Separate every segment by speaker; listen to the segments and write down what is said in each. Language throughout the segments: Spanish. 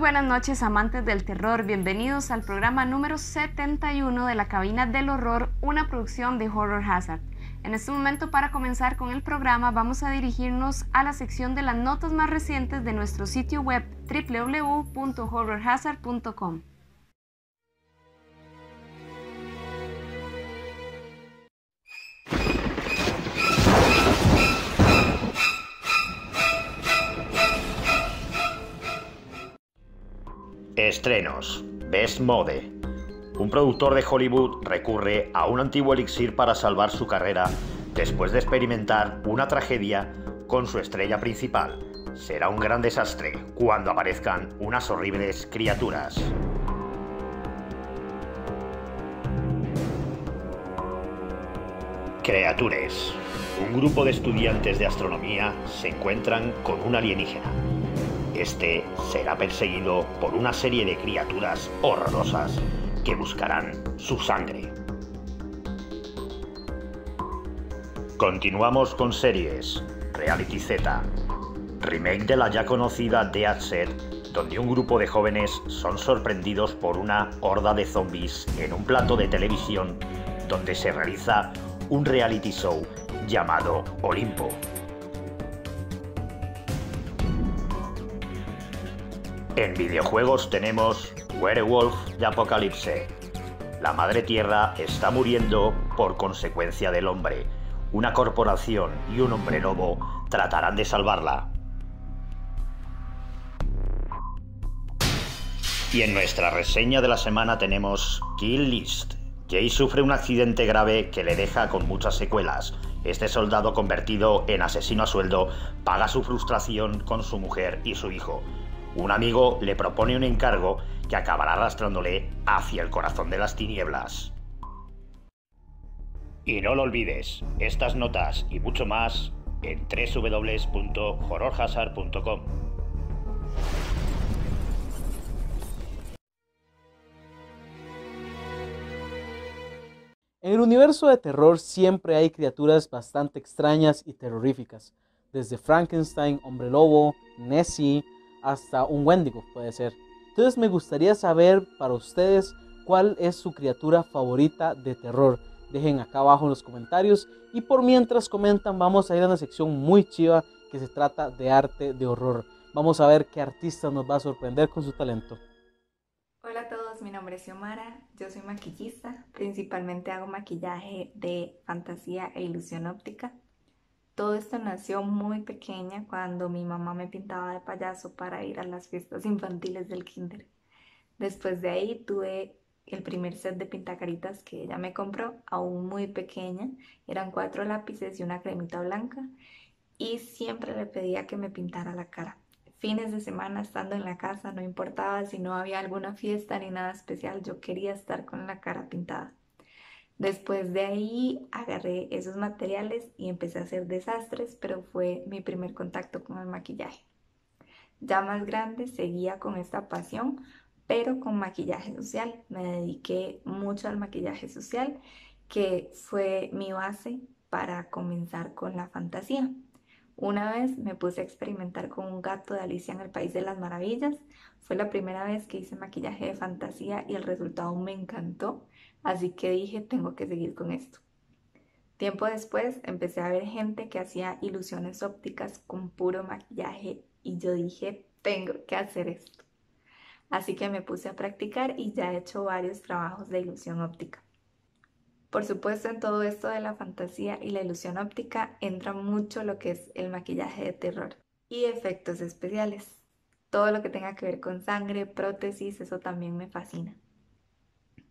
Speaker 1: buenas noches amantes del terror, bienvenidos al programa número 71 de la Cabina del Horror, una producción de Horror Hazard. En este momento para comenzar con el programa vamos a dirigirnos a la sección de las notas más recientes de nuestro sitio web www.horrorhazard.com.
Speaker 2: Estrenos. Best Mode. Un productor de Hollywood recurre a un antiguo elixir para salvar su carrera después de experimentar una tragedia con su estrella principal. Será un gran desastre cuando aparezcan unas horribles criaturas. Creatures. Un grupo de estudiantes de astronomía se encuentran con un alienígena. Este será perseguido por una serie de criaturas horrorosas que buscarán su sangre. Continuamos con series. Reality Z. Remake de la ya conocida Dead Set, donde un grupo de jóvenes son sorprendidos por una horda de zombies en un plato de televisión donde se realiza un reality show llamado Olimpo. En videojuegos tenemos Werewolf de Apocalipse. La Madre Tierra está muriendo por consecuencia del hombre. Una corporación y un hombre lobo tratarán de salvarla. Y en nuestra reseña de la semana tenemos Kill List. Jay sufre un accidente grave que le deja con muchas secuelas. Este soldado convertido en asesino a sueldo paga su frustración con su mujer y su hijo un amigo le propone un encargo que acabará arrastrándole hacia el corazón de las tinieblas. Y no lo olvides, estas notas y mucho más en www.horrorhazard.com.
Speaker 3: En el universo de terror siempre hay criaturas bastante extrañas y terroríficas, desde Frankenstein, Hombre Lobo, Nessie, hasta un Wendigo puede ser. Entonces me gustaría saber para ustedes cuál es su criatura favorita de terror. Dejen acá abajo en los comentarios y por mientras comentan vamos a ir a una sección muy chiva que se trata de arte de horror. Vamos a ver qué artista nos va a sorprender con su talento.
Speaker 4: Hola a todos, mi nombre es Xiomara, yo soy maquillista, principalmente hago maquillaje de fantasía e ilusión óptica. Todo esto nació muy pequeña cuando mi mamá me pintaba de payaso para ir a las fiestas infantiles del kinder. Después de ahí tuve el primer set de pintacaritas que ella me compró, aún muy pequeña. Eran cuatro lápices y una cremita blanca y siempre le pedía que me pintara la cara. Fines de semana estando en la casa, no importaba si no había alguna fiesta ni nada especial, yo quería estar con la cara pintada. Después de ahí agarré esos materiales y empecé a hacer desastres, pero fue mi primer contacto con el maquillaje. Ya más grande seguía con esta pasión, pero con maquillaje social. Me dediqué mucho al maquillaje social, que fue mi base para comenzar con la fantasía. Una vez me puse a experimentar con un gato de Alicia en el País de las Maravillas. Fue la primera vez que hice maquillaje de fantasía y el resultado me encantó. Así que dije, tengo que seguir con esto. Tiempo después empecé a ver gente que hacía ilusiones ópticas con puro maquillaje y yo dije, tengo que hacer esto. Así que me puse a practicar y ya he hecho varios trabajos de ilusión óptica. Por supuesto, en todo esto de la fantasía y la ilusión óptica entra mucho lo que es el maquillaje de terror y efectos especiales. Todo lo que tenga que ver con sangre, prótesis, eso también me fascina.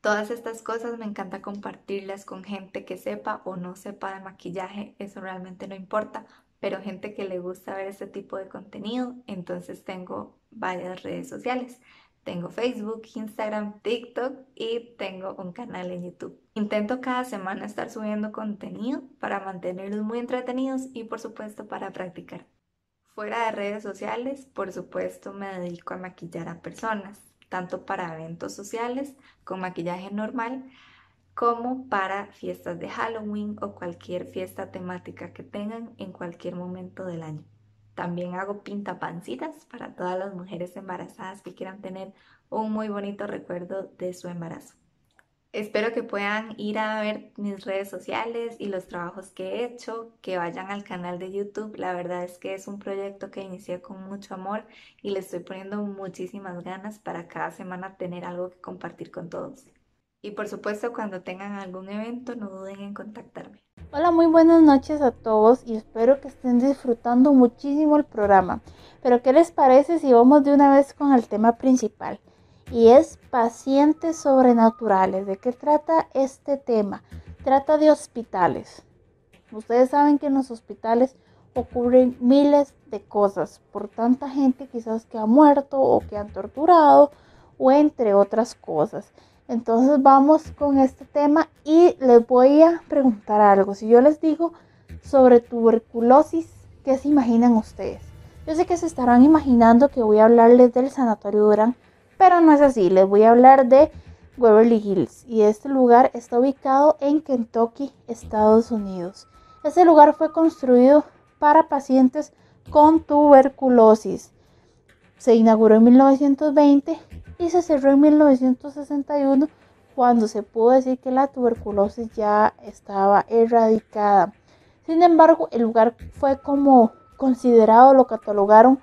Speaker 4: Todas estas cosas me encanta compartirlas con gente que sepa o no sepa de maquillaje, eso realmente no importa, pero gente que le gusta ver este tipo de contenido, entonces tengo varias redes sociales. Tengo Facebook, Instagram, TikTok y tengo un canal en YouTube. Intento cada semana estar subiendo contenido para mantenerlos muy entretenidos y por supuesto para practicar. Fuera de redes sociales, por supuesto me dedico a maquillar a personas tanto para eventos sociales con maquillaje normal como para fiestas de Halloween o cualquier fiesta temática que tengan en cualquier momento del año. También hago pintapancitas para todas las mujeres embarazadas que quieran tener un muy bonito recuerdo de su embarazo. Espero que puedan ir a ver mis redes sociales y los trabajos que he hecho, que vayan al canal de YouTube. La verdad es que es un proyecto que inicié con mucho amor y le estoy poniendo muchísimas ganas para cada semana tener algo que compartir con todos. Y por supuesto, cuando tengan algún evento, no duden en contactarme.
Speaker 5: Hola, muy buenas noches a todos y espero que estén disfrutando muchísimo el programa. Pero ¿qué les parece si vamos de una vez con el tema principal? Y es pacientes sobrenaturales. ¿De qué trata este tema? Trata de hospitales. Ustedes saben que en los hospitales ocurren miles de cosas por tanta gente quizás que ha muerto o que han torturado o entre otras cosas. Entonces vamos con este tema y les voy a preguntar algo. Si yo les digo sobre tuberculosis, ¿qué se imaginan ustedes? Yo sé que se estarán imaginando que voy a hablarles del Sanatorio Durán pero no es así. Les voy a hablar de Waverly Hills y este lugar está ubicado en Kentucky, Estados Unidos. Este lugar fue construido para pacientes con tuberculosis. Se inauguró en 1920 y se cerró en 1961 cuando se pudo decir que la tuberculosis ya estaba erradicada. Sin embargo, el lugar fue como considerado, lo catalogaron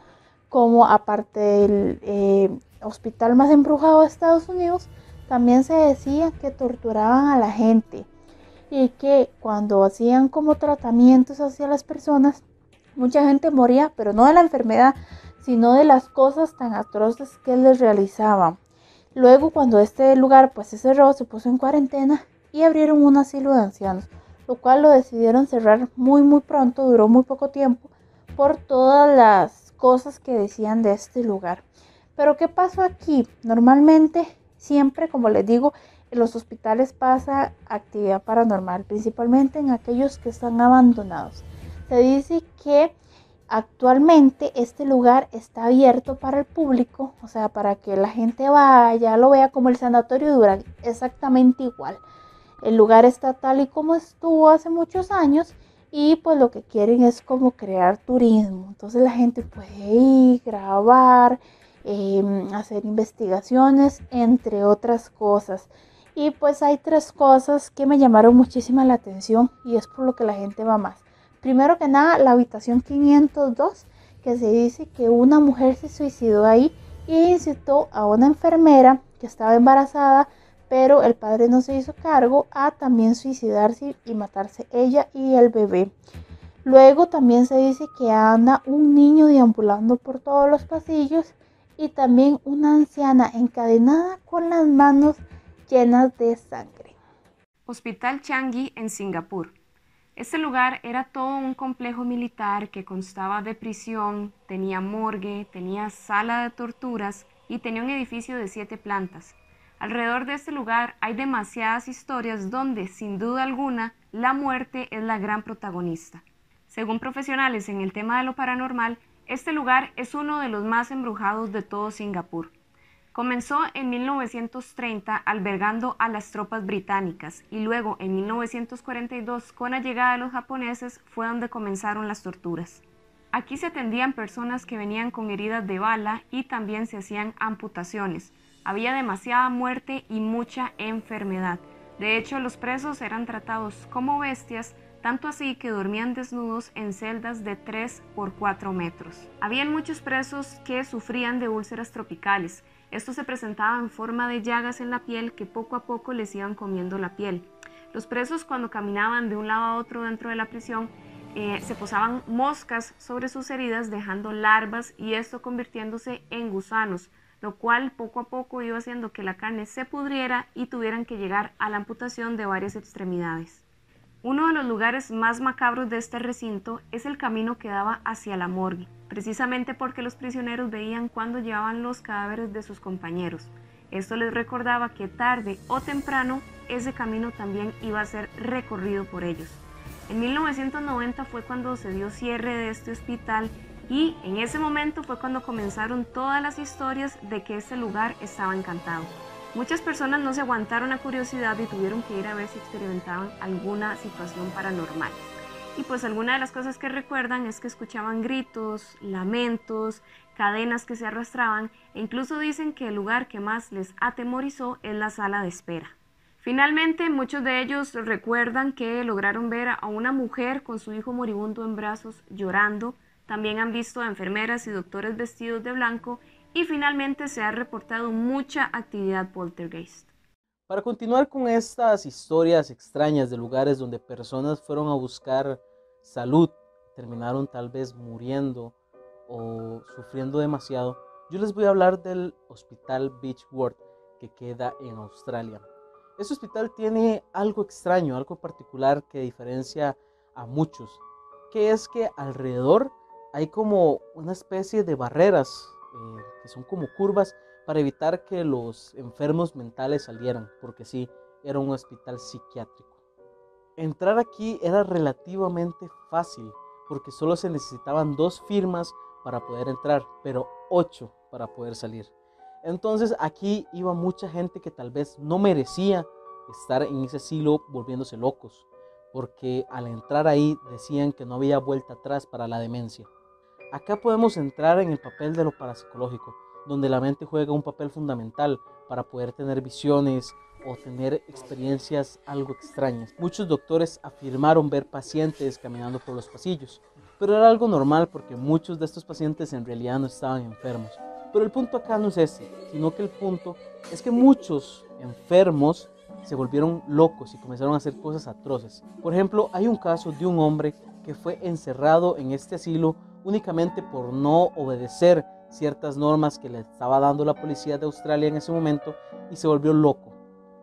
Speaker 5: como aparte del eh, hospital más embrujado de Estados Unidos, también se decía que torturaban a la gente y que cuando hacían como tratamientos hacia las personas, mucha gente moría, pero no de la enfermedad, sino de las cosas tan atroces que les realizaban. Luego, cuando este lugar pues se cerró, se puso en cuarentena y abrieron un asilo de ancianos, lo cual lo decidieron cerrar muy muy pronto, duró muy poco tiempo, por todas las cosas que decían de este lugar. Pero ¿qué pasó aquí? Normalmente, siempre, como les digo, en los hospitales pasa actividad paranormal, principalmente en aquellos que están abandonados. Se dice que actualmente este lugar está abierto para el público, o sea, para que la gente vaya, lo vea como el sanatorio Durán, exactamente igual. El lugar está tal y como estuvo hace muchos años y pues lo que quieren es como crear turismo. Entonces la gente puede ir, grabar, Em, hacer investigaciones, entre otras cosas. Y pues hay tres cosas que me llamaron muchísima la atención y es por lo que la gente va más. Primero que nada, la habitación 502, que se dice que una mujer se suicidó ahí y incitó a una enfermera que estaba embarazada, pero el padre no se hizo cargo a también suicidarse y matarse ella y el bebé. Luego también se dice que anda un niño deambulando por todos los pasillos y también una anciana encadenada con las manos llenas de sangre.
Speaker 1: Hospital Changi en Singapur. Este lugar era todo un complejo militar que constaba de prisión, tenía morgue, tenía sala de torturas y tenía un edificio de siete plantas. Alrededor de este lugar hay demasiadas historias donde, sin duda alguna, la muerte es la gran protagonista. Según profesionales en el tema de lo paranormal, este lugar es uno de los más embrujados de todo Singapur. Comenzó en 1930 albergando a las tropas británicas y luego en 1942 con la llegada de los japoneses fue donde comenzaron las torturas. Aquí se atendían personas que venían con heridas de bala y también se hacían amputaciones. Había demasiada muerte y mucha enfermedad. De hecho, los presos eran tratados como bestias tanto así que dormían desnudos en celdas de 3 por 4 metros. Habían muchos presos que sufrían de úlceras tropicales. Esto se presentaba en forma de llagas en la piel que poco a poco les iban comiendo la piel. Los presos cuando caminaban de un lado a otro dentro de la prisión eh, se posaban moscas sobre sus heridas dejando larvas y esto convirtiéndose en gusanos, lo cual poco a poco iba haciendo que la carne se pudriera y tuvieran que llegar a la amputación de varias extremidades. Uno de los lugares más macabros de este recinto es el camino que daba hacia la morgue, precisamente porque los prisioneros veían cuando llevaban los cadáveres de sus compañeros. Esto les recordaba que tarde o temprano ese camino también iba a ser recorrido por ellos. En 1990 fue cuando se dio cierre de este hospital y en ese momento fue cuando comenzaron todas las historias de que este lugar estaba encantado. Muchas personas no se aguantaron la curiosidad y tuvieron que ir a ver si experimentaban alguna situación paranormal. y pues alguna de las cosas que recuerdan es que escuchaban gritos, lamentos, cadenas que se arrastraban e incluso dicen que el lugar que más les atemorizó es la sala de espera. Finalmente, muchos de ellos recuerdan que lograron ver a una mujer con su hijo moribundo en brazos llorando. También han visto a enfermeras y doctores vestidos de blanco y finalmente se ha reportado mucha actividad poltergeist.
Speaker 3: Para continuar con estas historias extrañas de lugares donde personas fueron a buscar salud, terminaron tal vez muriendo o sufriendo demasiado, yo les voy a hablar del Hospital Beechworth que queda en Australia. Este hospital tiene algo extraño, algo particular que diferencia a muchos, que es que alrededor hay como una especie de barreras eh, que son como curvas para evitar que los enfermos mentales salieran, porque sí, era un hospital psiquiátrico. Entrar aquí era relativamente fácil, porque solo se necesitaban dos firmas para poder entrar, pero ocho para poder salir. Entonces aquí iba mucha gente que tal vez no merecía estar en ese asilo volviéndose locos, porque al entrar ahí decían que no había vuelta atrás para la demencia. Acá podemos entrar en el papel de lo parapsicológico, donde la mente juega un papel fundamental para poder tener visiones o tener experiencias algo extrañas. Muchos doctores afirmaron ver pacientes caminando por los pasillos, pero era algo normal porque muchos de estos pacientes en realidad no estaban enfermos. Pero el punto acá no es ese, sino que el punto es que muchos enfermos se volvieron locos y comenzaron a hacer cosas atroces. Por ejemplo, hay un caso de un hombre que fue encerrado en este asilo únicamente por no obedecer ciertas normas que le estaba dando la policía de Australia en ese momento y se volvió loco,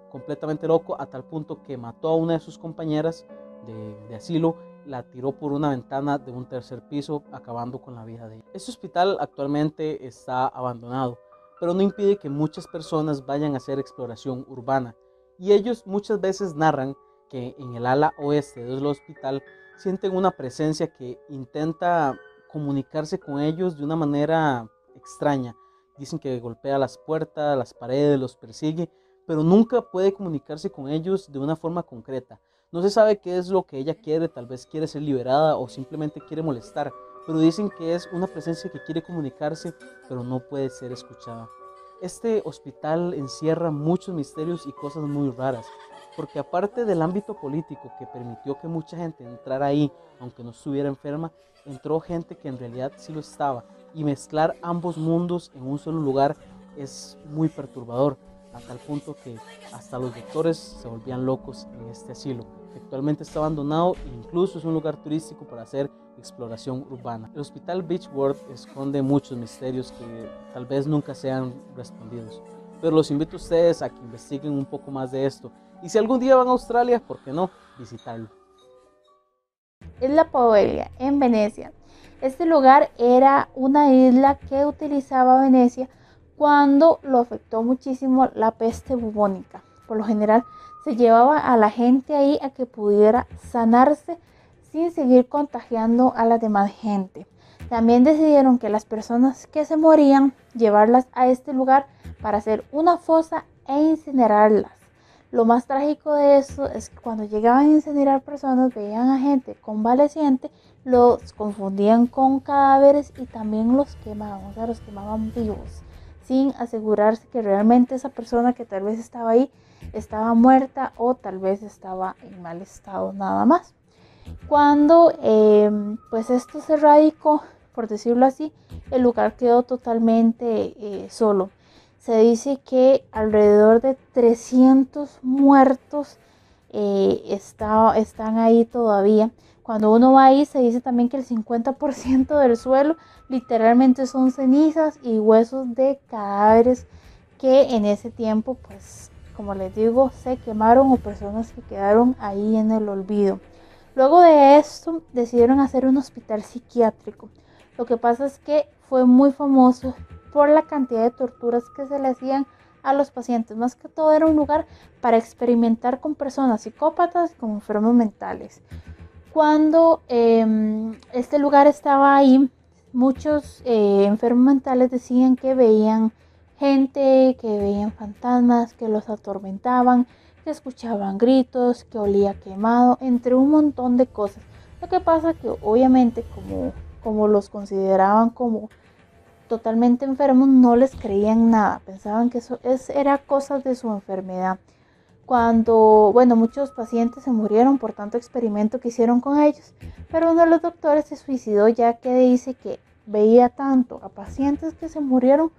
Speaker 3: completamente loco a tal punto que mató a una de sus compañeras de, asilo, la tiró por una ventana de un tercer piso acabando con la vida de ella. Este hospital actualmente está abandonado, pero no impide que muchas personas vayan a hacer exploración urbana y ellos muchas veces narran que en el ala oeste del hospital sienten una presencia que intenta comunicarse con ellos de una manera extraña. Dicen que golpea las puertas, las paredes, los persigue, pero nunca puede comunicarse con ellos de una forma concreta. No se sabe qué es lo que ella quiere, tal vez quiere ser liberada o simplemente quiere molestar, pero dicen que es una presencia que quiere comunicarse, pero no puede ser escuchada. Este hospital encierra muchos misterios y cosas muy raras, porque aparte del ámbito político que permitió que mucha gente entrara ahí, aunque no estuviera enferma, entró gente que en realidad sí lo estaba y mezclar ambos mundos en un solo lugar es muy perturbador, a tal punto que hasta los doctores se volvían locos en este asilo, actualmente está abandonado e incluso es un lugar turístico para hacer exploración urbana. El Hospital Beechworth esconde muchos misterios que tal vez nunca sean respondidos, pero los invito a ustedes a que investiguen un poco más de esto y si algún día van a Australia, ¿por qué no visitarlo?
Speaker 5: Es la Poelia, en Venecia. Este lugar era una isla que utilizaba Venecia cuando lo afectó muchísimo la peste bubónica. Por lo general se llevaba a la gente ahí a que pudiera sanarse sin seguir contagiando a la demás gente. También decidieron que las personas que se morían llevarlas a este lugar para hacer una fosa e incinerarlas. Lo más trágico de eso es que cuando llegaban a incinerar personas veían a gente convaleciente los confundían con cadáveres y también los quemaban, o sea, los quemaban vivos, sin asegurarse que realmente esa persona que tal vez estaba ahí estaba muerta o tal vez estaba en mal estado nada más. Cuando em, pues esto se radicó, por decirlo así, el lugar quedó totalmente eh, solo. Se dice que alrededor de 300 muertos eh, están ahí todavía cuando uno va ahí se dice también que el 50% del suelo literalmente son cenizas y huesos de cadáveres que en ese tiempo pues como les digo se quemaron o personas que quedaron ahí en el olvido. Luego de esto decidieron hacer un hospital psiquiátrico. Lo que pasa es que fue muy famoso por la cantidad de torturas que se le hacían a los pacientes. Más que todo era un lugar para experimentar con personas psicópatas y con enfermos mentales. Cuando em, este lugar estaba ahí, muchos eh, enfermos mentales decían que veían gente, que veían fantasmas, que los atormentaban, que escuchaban gritos, que olía quemado, entre un montón de cosas. Lo que pasa que obviamente como, como los consideraban como totalmente enfermos, no les creían nada, pensaban que eso es, era cosas de su enfermedad. Cuando, bueno, muchos pacientes se murieron por tanto experimento que hicieron con ellos, pero uno de los doctores se suicidó ya que dice que veía tanto a pacientes que se murieron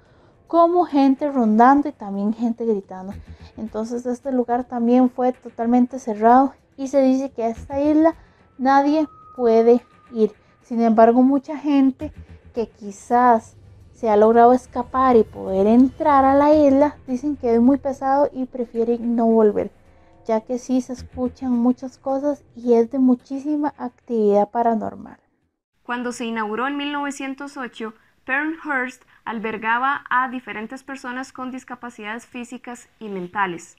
Speaker 5: como gente rondando y también gente gritando. Entonces este lugar también fue totalmente cerrado y se dice que a esta isla nadie puede ir. Sin embargo, mucha gente que quizás se ha logrado escapar y poder entrar a la isla, dicen que es muy pesado y prefieren no volver, ya que sí se escuchan muchas cosas y es de muchísima actividad paranormal.
Speaker 1: Cuando se inauguró en 1908, Pernhurst albergaba a diferentes personas con discapacidades físicas y mentales.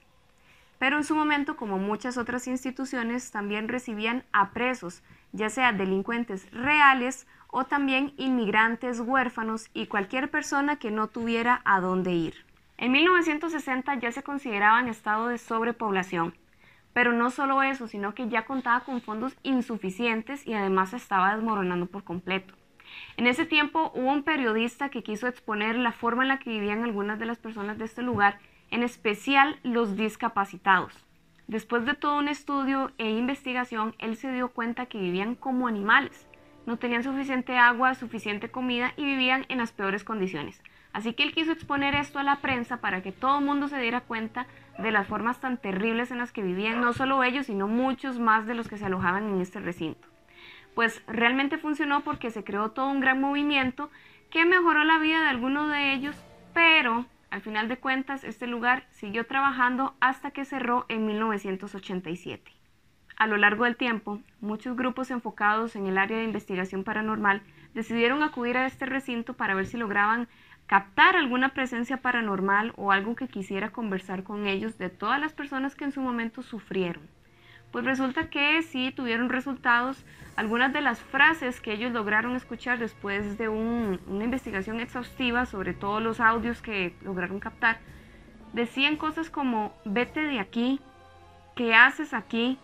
Speaker 1: Pero en su momento, como muchas otras instituciones, también recibían a presos, ya sea delincuentes reales o también inmigrantes, huérfanos y cualquier persona que no tuviera a dónde ir. En 1960 ya se consideraba en estado de sobrepoblación, pero no solo eso, sino que ya contaba con fondos insuficientes y además se estaba desmoronando por completo. En ese tiempo hubo un periodista que quiso exponer la forma en la que vivían algunas de las personas de este lugar, en especial los discapacitados. Después de todo un estudio e investigación, él se dio cuenta que vivían como animales, no tenían suficiente agua, suficiente comida y vivían en las peores condiciones. Así que él quiso exponer esto a la prensa para que todo el mundo se diera cuenta de las formas tan terribles en las que vivían, no solo ellos, sino muchos más de los que se alojaban en este recinto. Pues realmente funcionó porque se creó todo un gran movimiento que mejoró la vida de algunos de ellos, pero al final de cuentas este lugar siguió trabajando hasta que cerró en 1987. A lo largo del tiempo, muchos grupos enfocados en el área de investigación paranormal decidieron acudir a este recinto para ver si lograban captar alguna presencia paranormal o algo que quisiera conversar con ellos de todas las personas que en su momento sufrieron. Pues resulta que sí tuvieron resultados. Algunas de las frases que ellos lograron escuchar después de una investigación exhaustiva sobre todos los audios que lograron captar, decían cosas como, vete de aquí, ¿qué haces aquí?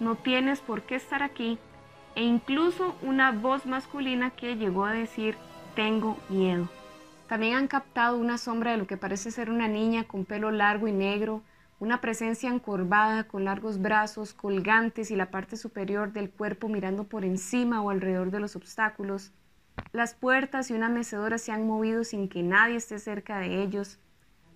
Speaker 1: No tienes por qué estar aquí, e incluso una voz masculina que llegó a decir, tengo miedo. También han captado una sombra de lo que parece ser una niña con pelo largo y negro, una presencia encorvada con largos brazos colgantes y la parte superior del cuerpo mirando por encima o alrededor de los obstáculos. Las puertas y una mecedora se han movido sin que nadie esté cerca de ellos.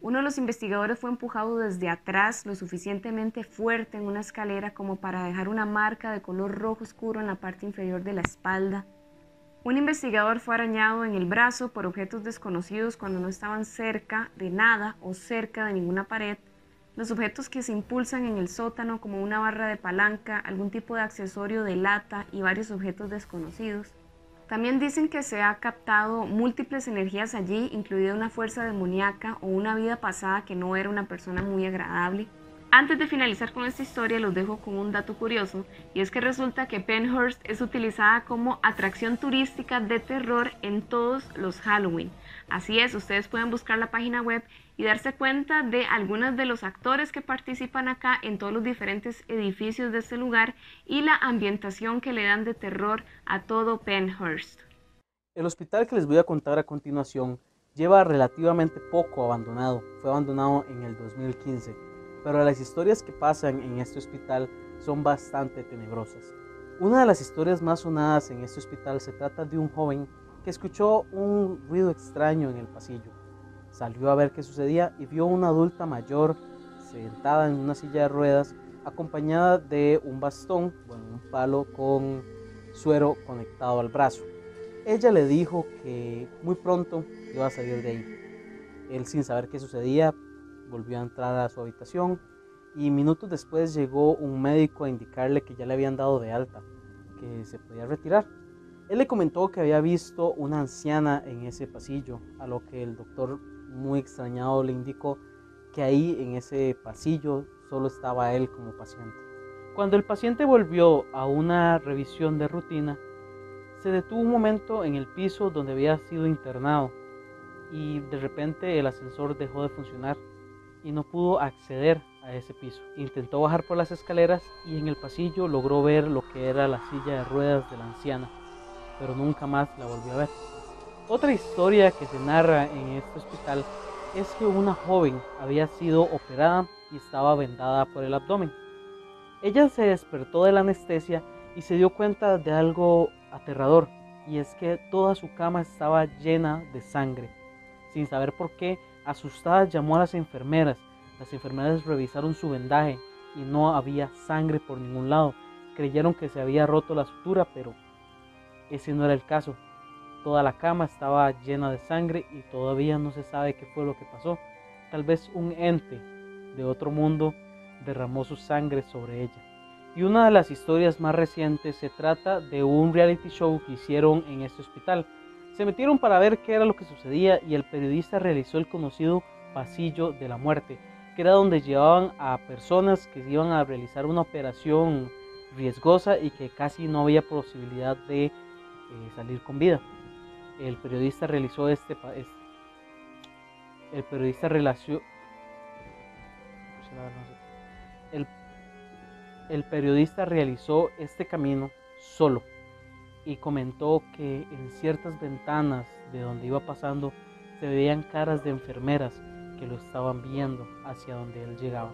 Speaker 1: Uno de los investigadores fue empujado desde atrás lo suficientemente fuerte en una escalera como para dejar una marca de color rojo oscuro en la parte inferior de la espalda. Un investigador fue arañado en el brazo por objetos desconocidos cuando no estaban cerca de nada o cerca de ninguna pared. Los objetos que se impulsan en el sótano como una barra de palanca, algún tipo de accesorio de lata y varios objetos desconocidos. También dicen que se ha captado múltiples energías allí, incluida una fuerza demoníaca o una vida pasada que no era una persona muy agradable. Antes de finalizar con esta historia, los dejo con un dato curioso, y es que resulta que Penhurst es utilizada como atracción turística de terror en todos los Halloween. Así es, ustedes pueden buscar la página web y darse cuenta de algunos de los actores que participan acá en todos los diferentes edificios de este lugar y la ambientación que le dan de terror a todo Penhurst.
Speaker 3: El hospital que les voy a contar a continuación lleva relativamente poco abandonado, fue abandonado en el 2015, pero las historias que pasan en este hospital son bastante tenebrosas. Una de las historias más sonadas en este hospital se trata de un joven que escuchó un ruido extraño en el pasillo Salió a ver qué sucedía y vio una adulta mayor sentada en una silla de ruedas acompañada de un bastón, bueno, un palo con suero conectado al brazo. Ella le dijo que muy pronto iba a salir de ahí. Él sin saber qué sucedía volvió a entrar a su habitación y minutos después llegó un médico a indicarle que ya le habían dado de alta, que se podía retirar. Él le comentó que había visto una anciana en ese pasillo, a lo que el doctor muy extrañado le indicó que ahí en ese pasillo solo estaba él como paciente. Cuando el paciente volvió a una revisión de rutina, se detuvo un momento en el piso donde había sido internado y de repente el ascensor dejó de funcionar y no pudo acceder a ese piso. Intentó bajar por las escaleras y en el pasillo logró ver lo que era la silla de ruedas de la anciana, pero nunca más la volvió a ver. Otra historia que se narra en este hospital es que una joven había sido operada y estaba vendada por el abdomen. Ella se despertó de la anestesia y se dio cuenta de algo aterrador, y es que toda su cama estaba llena de sangre. Sin saber por qué, asustada llamó a las enfermeras. Las enfermeras revisaron su vendaje y no había sangre por ningún lado. Creyeron que se había roto la sutura, pero ese no era el caso. Toda la cama estaba llena de sangre y todavía no se sabe qué fue lo que pasó. Tal vez un ente de otro mundo derramó su sangre sobre ella. Y una de las historias más recientes se trata de un reality show que hicieron en este hospital. Se metieron para ver qué era lo que sucedía y el periodista realizó el conocido pasillo de la muerte, que era donde llevaban a personas que iban a realizar una operación riesgosa y que casi no había posibilidad de eh, salir con vida. El periodista realizó este, el periodista el, el periodista realizó este camino solo y comentó que en ciertas ventanas de donde iba pasando se veían caras de enfermeras que lo estaban viendo hacia donde él llegaba.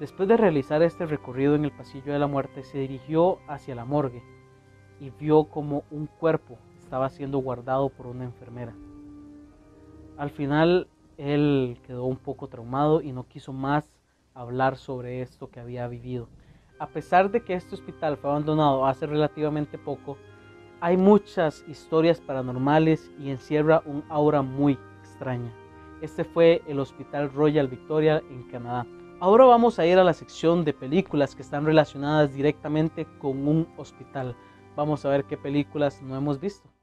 Speaker 3: Después de realizar este recorrido en el pasillo de la muerte, se dirigió hacia la morgue y vio como un cuerpo estaba siendo guardado por una enfermera. Al final él quedó un poco traumado y no quiso más hablar sobre esto que había vivido. A pesar de que este hospital fue abandonado hace relativamente poco, hay muchas historias paranormales y encierra un aura muy extraña. Este fue el Hospital Royal Victoria en Canadá. Ahora vamos a ir a la sección de películas que están relacionadas directamente con un hospital. Vamos a ver qué películas no hemos visto.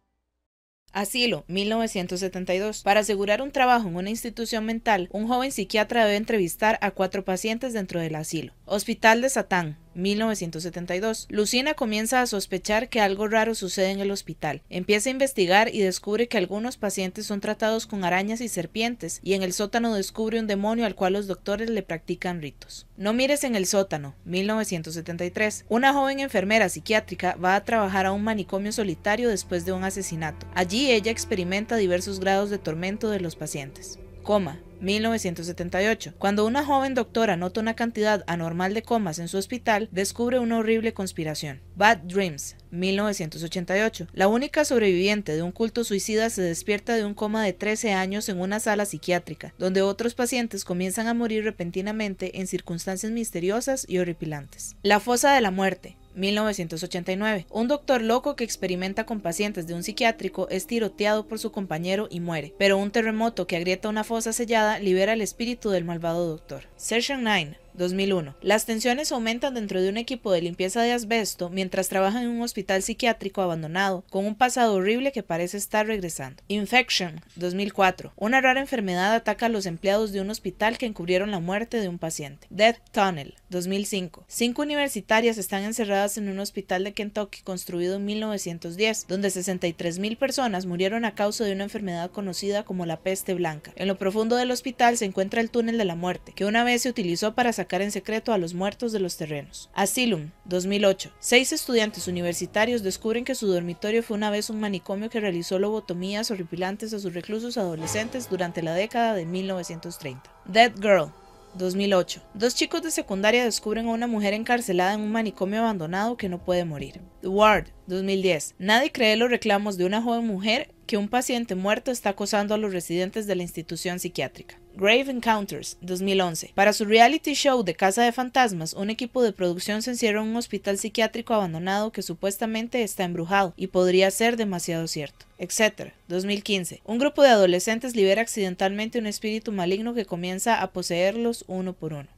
Speaker 6: Asilo, 1972. Para asegurar un trabajo en una institución mental, un joven psiquiatra debe entrevistar a cuatro pacientes dentro del asilo. Hospital de Satán, 1972. Lucina comienza a sospechar que algo raro sucede en el hospital. Empieza a investigar y descubre que algunos pacientes son tratados con arañas y serpientes, y en el sótano descubre un demonio al cual los doctores le practican ritos. No mires en el sótano, 1973. Una joven enfermera psiquiátrica va a trabajar a un manicomio solitario después de un asesinato. Allí ella experimenta diversos grados de tormento de los pacientes. Coma, 1978. Cuando una joven doctora nota una cantidad anormal de comas en su hospital, descubre una horrible conspiración. Bad Dreams, 1988. La única sobreviviente de un culto suicida se despierta de un coma de 13 años en una sala psiquiátrica, donde otros pacientes comienzan a morir repentinamente en circunstancias misteriosas y horripilantes. La fosa de la muerte, 1989. Un doctor loco que experimenta con pacientes de un psiquiátrico es tiroteado por su compañero y muere, pero un terremoto que agrieta una fosa sellada libera el espíritu del malvado doctor. Session 9 2001. Las tensiones aumentan dentro de un equipo de limpieza de asbesto mientras trabajan en un hospital psiquiátrico abandonado, con un pasado horrible que parece estar regresando. Infection, 2004. Una rara enfermedad ataca a los empleados de un hospital que encubrieron la muerte de un paciente. Death Tunnel, 2005. Cinco universitarias están encerradas en un hospital de Kentucky construido en 1910, donde 63.000 personas murieron a causa de una enfermedad conocida como la peste blanca. En lo profundo del hospital se encuentra el túnel de la muerte, que una vez se utilizó para sacar en secreto a los muertos de los terrenos. Asylum, 2008. Seis estudiantes universitarios descubren que su dormitorio fue una vez un manicomio que realizó lobotomías horripilantes a sus reclusos adolescentes durante la década de 1930. Dead Girl, 2008. Dos chicos de secundaria descubren a una mujer encarcelada en un manicomio abandonado que no puede morir. Ward, 2010. Nadie cree los reclamos de una joven mujer que un paciente muerto está acosando a los residentes de la institución psiquiátrica. Grave Encounters, 2011. Para su reality show de Casa de Fantasmas, un equipo de producción se encierra en un hospital psiquiátrico abandonado que supuestamente está embrujado y podría ser demasiado cierto, etc. 2015. Un grupo de adolescentes libera accidentalmente un espíritu maligno que comienza a poseerlos uno por uno.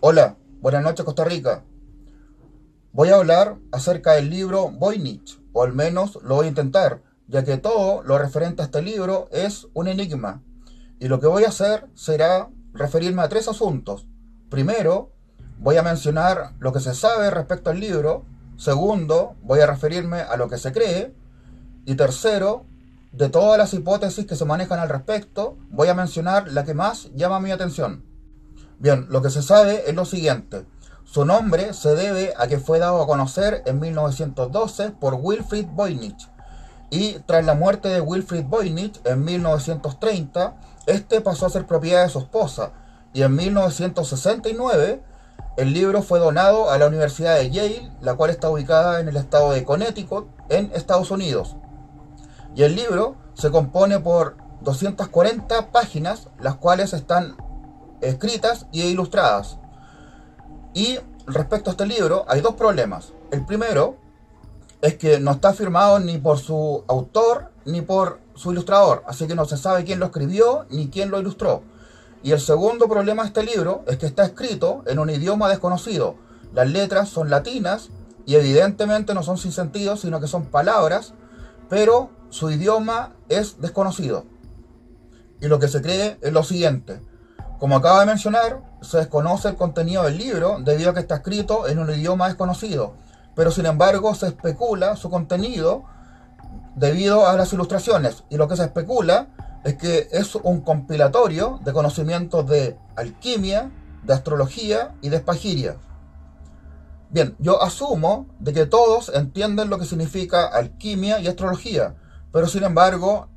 Speaker 7: Hola, buenas noches Costa Rica. Voy a hablar acerca del libro Voynich, o al menos lo voy a intentar, ya que todo lo referente a este libro es un enigma y lo que voy a hacer será referirme a tres asuntos. Primero, voy a mencionar lo que se sabe respecto al libro. Segundo, voy a referirme a lo que se cree. Y tercero, de todas las hipótesis que se manejan al respecto, voy a mencionar la que más llama mi atención. Bien, lo que se sabe es lo siguiente. Su nombre se debe a que fue dado a conocer en 1912 por Wilfried Voynich. Y tras la muerte de Wilfried Voynich en 1930, este pasó a ser propiedad de su esposa. Y en 1969 el libro fue donado a la Universidad de Yale, la cual está ubicada en el estado de Connecticut, en Estados Unidos. Y el libro se compone por 240 páginas, las cuales están escritas y ilustradas. Y respecto a este libro hay dos problemas. El primero es que no está firmado ni por su autor ni por su ilustrador, así que no se sabe quién lo escribió ni quién lo ilustró. Y el segundo problema de este libro es que está escrito en un idioma desconocido. Las letras son latinas y evidentemente no son sin sentido, sino que son palabras, pero su idioma es desconocido. Y lo que se cree es lo siguiente. Como acaba de mencionar, se desconoce el contenido del libro debido a que está escrito en un idioma desconocido, pero sin embargo se especula su contenido debido a las ilustraciones. Y lo que se especula es que es un compilatorio de conocimientos de alquimia, de astrología y de espagiria. Bien, yo asumo de que todos entienden lo que significa alquimia y astrología, pero sin embargo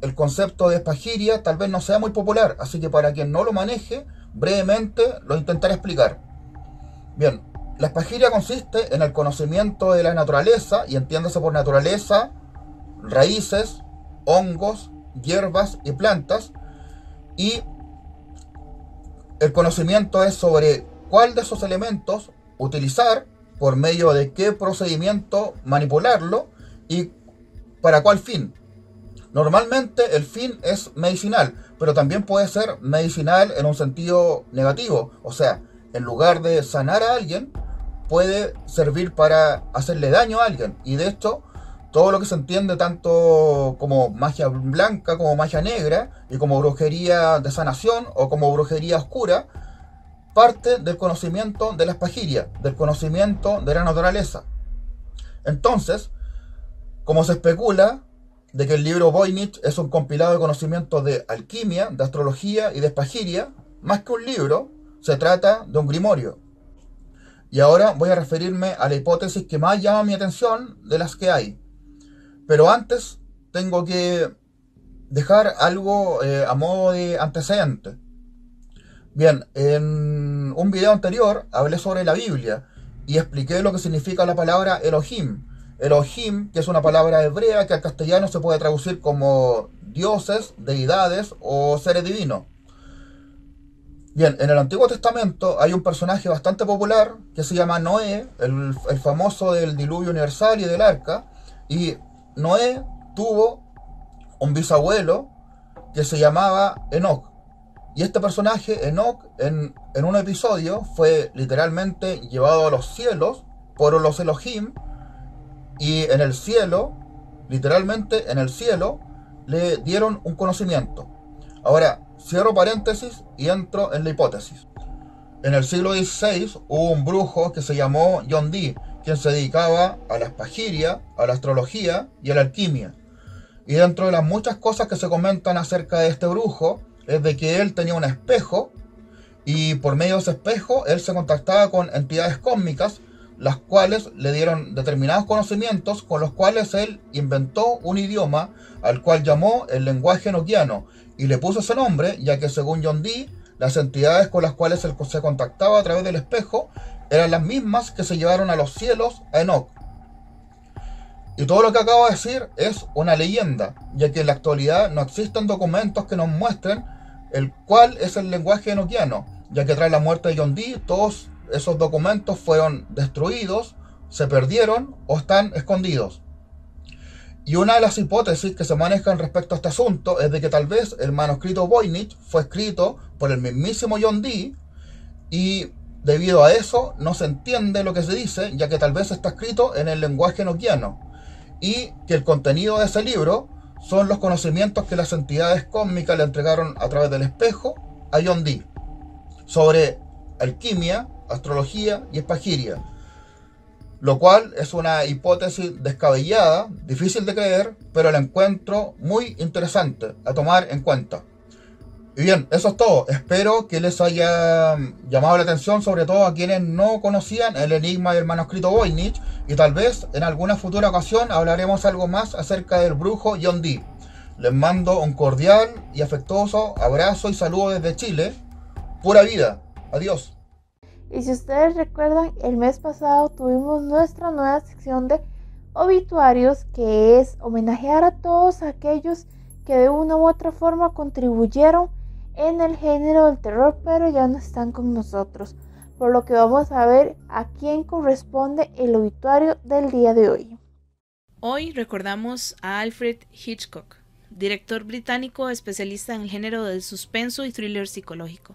Speaker 7: el concepto de espagiria tal vez no sea muy popular, así que para quien no lo maneje, brevemente lo intentaré explicar. Bien, la espagiria consiste en el conocimiento de la naturaleza, y entiéndase por naturaleza, raíces, hongos, hierbas y plantas, y el conocimiento es sobre cuál de esos elementos utilizar, por medio de qué procedimiento manipularlo y para cuál fin. Normalmente el fin es medicinal, pero también puede ser medicinal en un sentido negativo. O sea, en lugar de sanar a alguien, puede servir para hacerle daño a alguien. Y de hecho, todo lo que se entiende tanto como magia blanca, como magia negra, y como brujería de sanación o como brujería oscura, parte del conocimiento de la espagiria, del conocimiento de la naturaleza. Entonces, como se especula, de que el libro Voynich es un compilado de conocimientos de alquimia, de astrología y de espagiria, más que un libro, se trata de un grimorio. Y ahora voy a referirme a la hipótesis que más llama mi atención de las que hay. Pero antes tengo que dejar algo eh, a modo de antecedente. Bien, en un video anterior hablé sobre la Biblia y expliqué lo que significa la palabra Elohim, Elohim, que es una palabra hebrea que al castellano se puede traducir como dioses, deidades o seres divinos. Bien, en el Antiguo Testamento hay un personaje bastante popular que se llama Noé, el, famoso del diluvio universal y del arca. Y Noé tuvo un bisabuelo que se llamaba Enoch. Y este personaje, Enoch, en, en un episodio fue literalmente llevado a los cielos por los Elohim y en el cielo, literalmente en el cielo, le dieron un conocimiento. Ahora, cierro paréntesis y entro en la hipótesis. En el siglo XVI hubo un brujo que se llamó John Dee, quien se dedicaba a la espagiria, a la astrología y a la alquimia. Y dentro de las muchas cosas que se comentan acerca de este brujo, es de que él tenía un espejo y por medio de ese espejo él se contactaba con entidades cósmicas las cuales le dieron determinados conocimientos con los cuales él inventó un idioma al cual llamó el lenguaje enoquiano y le puso ese nombre ya que según John Dee las entidades con las cuales él se contactaba a través del espejo eran las mismas que se llevaron a los cielos a Enoch. Y todo lo que acabo de decir es una leyenda, ya que en la actualidad no existen documentos que nos muestren el cuál es el lenguaje enoquiano, ya que tras la muerte de John Dee todos esos documentos fueron destruidos, se perdieron o están escondidos. Y una de las hipótesis que se manejan respecto a este asunto es de que tal vez el manuscrito Voynich fue escrito por el mismísimo John Dee y debido a eso no se entiende lo que se dice, ya que tal vez está escrito en el lenguaje noquiano y que el contenido de ese libro son los conocimientos que las entidades cósmicas le entregaron a través del espejo a John Dee sobre alquimia, astrología y espagiria, lo cual es una hipótesis descabellada, difícil de creer, pero la encuentro muy interesante a tomar en cuenta. Y bien, eso es todo. Espero que les haya llamado la atención, sobre todo a quienes no conocían el enigma del manuscrito Voynich. Y tal vez en alguna futura ocasión hablaremos algo más acerca del brujo John Dee. Les mando un cordial y afectuoso abrazo y saludo desde Chile. Pura vida. Adiós.
Speaker 5: Y si ustedes recuerdan, el mes pasado tuvimos nuestra nueva sección de obituarios que es homenajear a todos aquellos que de una u otra forma contribuyeron en el género del terror, pero ya no están con nosotros. Por lo que vamos a ver a quién corresponde el obituario del día de hoy.
Speaker 6: Hoy recordamos a Alfred Hitchcock, director británico especialista en el género del suspenso y thriller psicológico.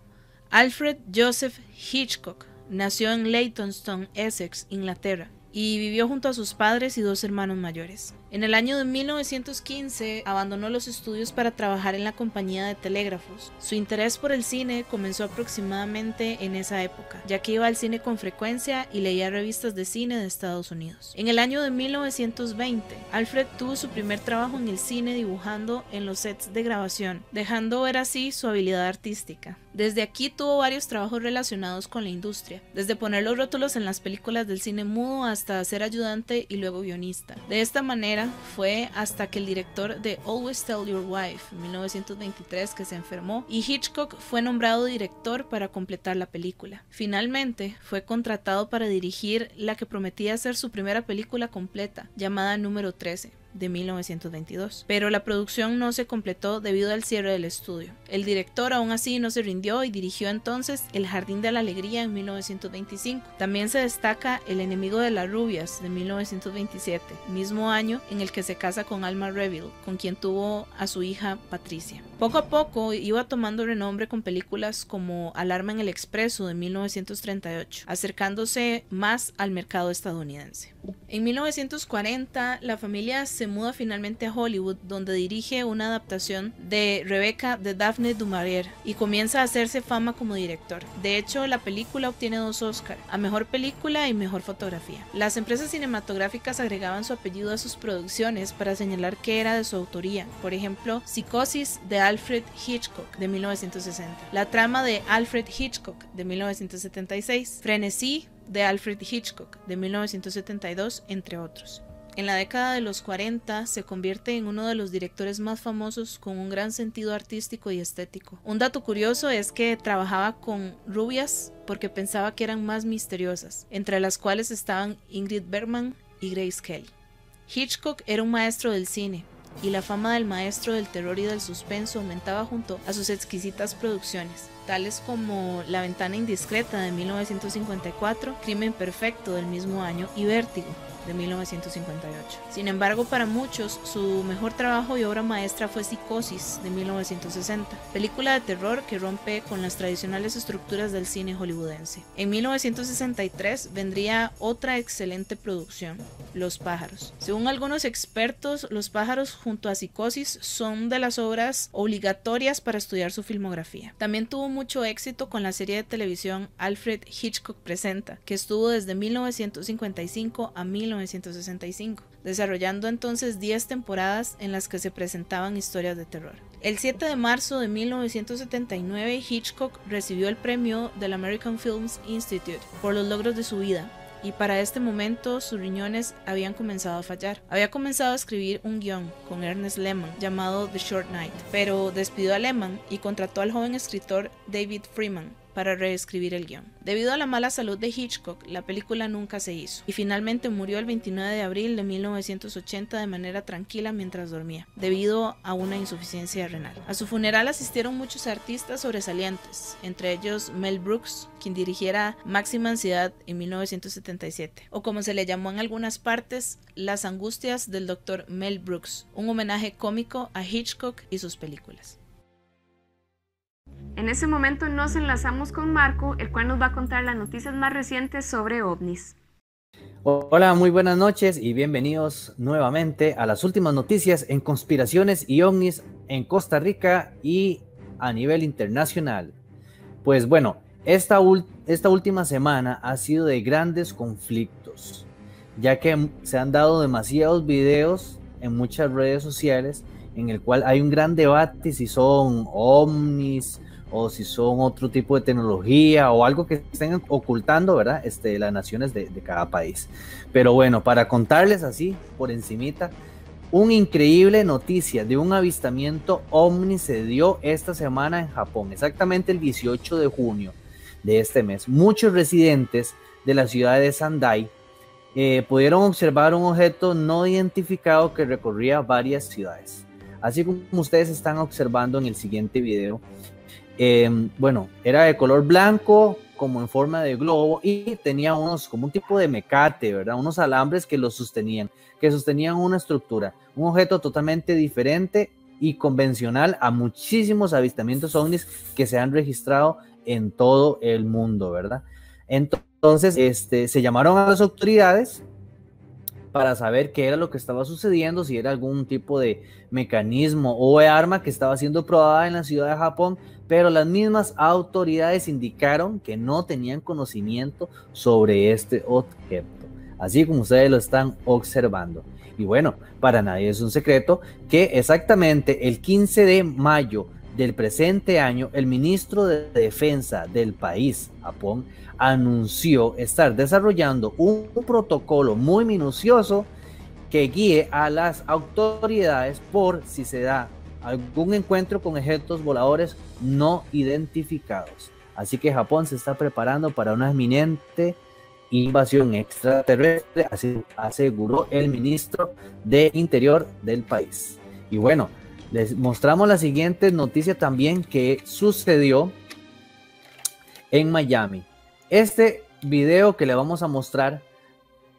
Speaker 6: Alfred Joseph Hitchcock nació en Leytonstone, Essex, Inglaterra, y vivió junto a sus padres y dos hermanos mayores. En el año de 1915 abandonó los estudios para trabajar en la compañía de telégrafos. Su interés por el cine comenzó aproximadamente en esa época, ya que iba al cine con frecuencia y leía revistas de cine de Estados Unidos. En el año de 1920, Alfred tuvo su primer trabajo en el cine dibujando en los sets de grabación, dejando ver así su habilidad artística. Desde aquí tuvo varios trabajos relacionados con la industria, desde poner los rótulos en las películas del cine mudo hasta ser ayudante y luego guionista. De esta manera, fue hasta que el director de Always Tell Your Wife, 1923, que se enfermó, y Hitchcock fue nombrado director para completar la película. Finalmente, fue contratado para dirigir la que prometía ser su primera película completa, llamada Número 13 de 1922, pero la producción no se completó debido al cierre del estudio. El director aún así no se rindió y dirigió entonces El Jardín de la Alegría en 1925. También se destaca El enemigo de las rubias de 1927, mismo año en el que se casa con Alma Reville, con quien tuvo a su hija Patricia. Poco a poco iba tomando renombre con películas como Alarma en el Expreso de 1938, acercándose más al mercado estadounidense. En 1940, la familia se muda finalmente a Hollywood, donde dirige una adaptación de Rebecca de Daphne du Maurier y comienza a hacerse fama como director. De hecho, la película obtiene dos Oscars, a mejor película y mejor fotografía. Las empresas cinematográficas agregaban su apellido a sus producciones para señalar que era de su autoría. Por ejemplo, Psicosis de Alfred Hitchcock de 1960, La trama de Alfred Hitchcock de 1976, Frenesí de Alfred Hitchcock de 1972, entre otros. En la década de los 40 se convierte en uno de los directores más famosos con un gran sentido artístico y estético. Un dato curioso es que trabajaba con rubias porque pensaba que eran más misteriosas, entre las cuales estaban Ingrid Bergman y Grace Kelly. Hitchcock era un maestro del cine, y la fama del maestro del terror y del suspenso aumentaba junto a sus exquisitas producciones, tales como La ventana indiscreta de 1954, Crimen perfecto del mismo año y Vértigo de 1958. Sin embargo, para muchos, su mejor trabajo y obra maestra fue Psicosis de 1960, película de terror que rompe con las tradicionales estructuras del cine hollywoodense. En 1963 vendría otra excelente producción, Los pájaros. Según algunos expertos, Los pájaros junto a Psicosis son de las obras obligatorias para estudiar su filmografía. También tuvo mucho éxito con la serie de televisión Alfred Hitchcock Presenta, que estuvo desde 1955 a 1960 1965, desarrollando entonces 10 temporadas en las que se presentaban historias de terror. El 7 de marzo de 1979, Hitchcock recibió el premio del American Films Institute por los logros de su vida, y para este momento sus riñones habían comenzado a fallar. Había comenzado a escribir un guion con Ernest Lehman llamado The Short Night, pero despidió a Lehman y contrató al joven escritor David Freeman para reescribir el guion. Debido a la mala salud de Hitchcock, la película nunca se hizo y finalmente murió el 29 de abril de 1980 de manera tranquila mientras dormía, debido a una insuficiencia renal. A su funeral asistieron muchos artistas sobresalientes, entre ellos Mel Brooks, quien dirigiera Máxima Ansiedad en 1977, o como se le llamó en algunas partes, Las Angustias del Dr. Mel Brooks, un homenaje cómico a Hitchcock y sus películas.
Speaker 1: En ese momento nos enlazamos con Marco, el cual nos va a contar las noticias más recientes sobre ovnis.
Speaker 8: Hola, muy buenas noches y bienvenidos nuevamente a las últimas noticias en conspiraciones y ovnis en Costa Rica y a nivel internacional. Pues bueno, esta, esta última semana ha sido de grandes conflictos, ya que se han dado demasiados videos en muchas redes sociales en el cual hay un gran debate si son ovnis o si son otro tipo de tecnología o algo que estén ocultando, ¿verdad? Este, las naciones de, cada país. Pero bueno, para contarles así, por encimita, una increíble noticia de un avistamiento ovni se dio esta semana en Japón, exactamente el 18 de junio de este mes. Muchos residentes de la ciudad de Sandai eh, pudieron observar un objeto no identificado que recorría varias ciudades. Así como ustedes están observando en el siguiente video, em, bueno, era de color blanco, como en forma de globo, y tenía unos, como un tipo de mecate, ¿verdad? Unos alambres que lo sostenían, que sostenían una estructura, un objeto totalmente diferente y convencional a muchísimos avistamientos ovnis que se han registrado en todo el mundo, ¿verdad? Entonces, este, se llamaron a las autoridades para saber qué era lo que estaba sucediendo, si era algún tipo de mecanismo o arma que estaba siendo probada en la ciudad de Japón, pero las mismas autoridades indicaron que no tenían conocimiento sobre este objeto, así como ustedes lo están observando. Y bueno, para nadie es un secreto que exactamente el 15 de mayo del presente año, el ministro de Defensa del país, Japón, anunció estar desarrollando un protocolo muy minucioso que guíe a las autoridades por si se da algún encuentro con objetos voladores no identificados. Así que Japón se está preparando para una eminente invasión extraterrestre, así aseguró el ministro de Interior del país. Y bueno, les mostramos la siguiente noticia también que sucedió en Miami. Este video que le vamos a mostrar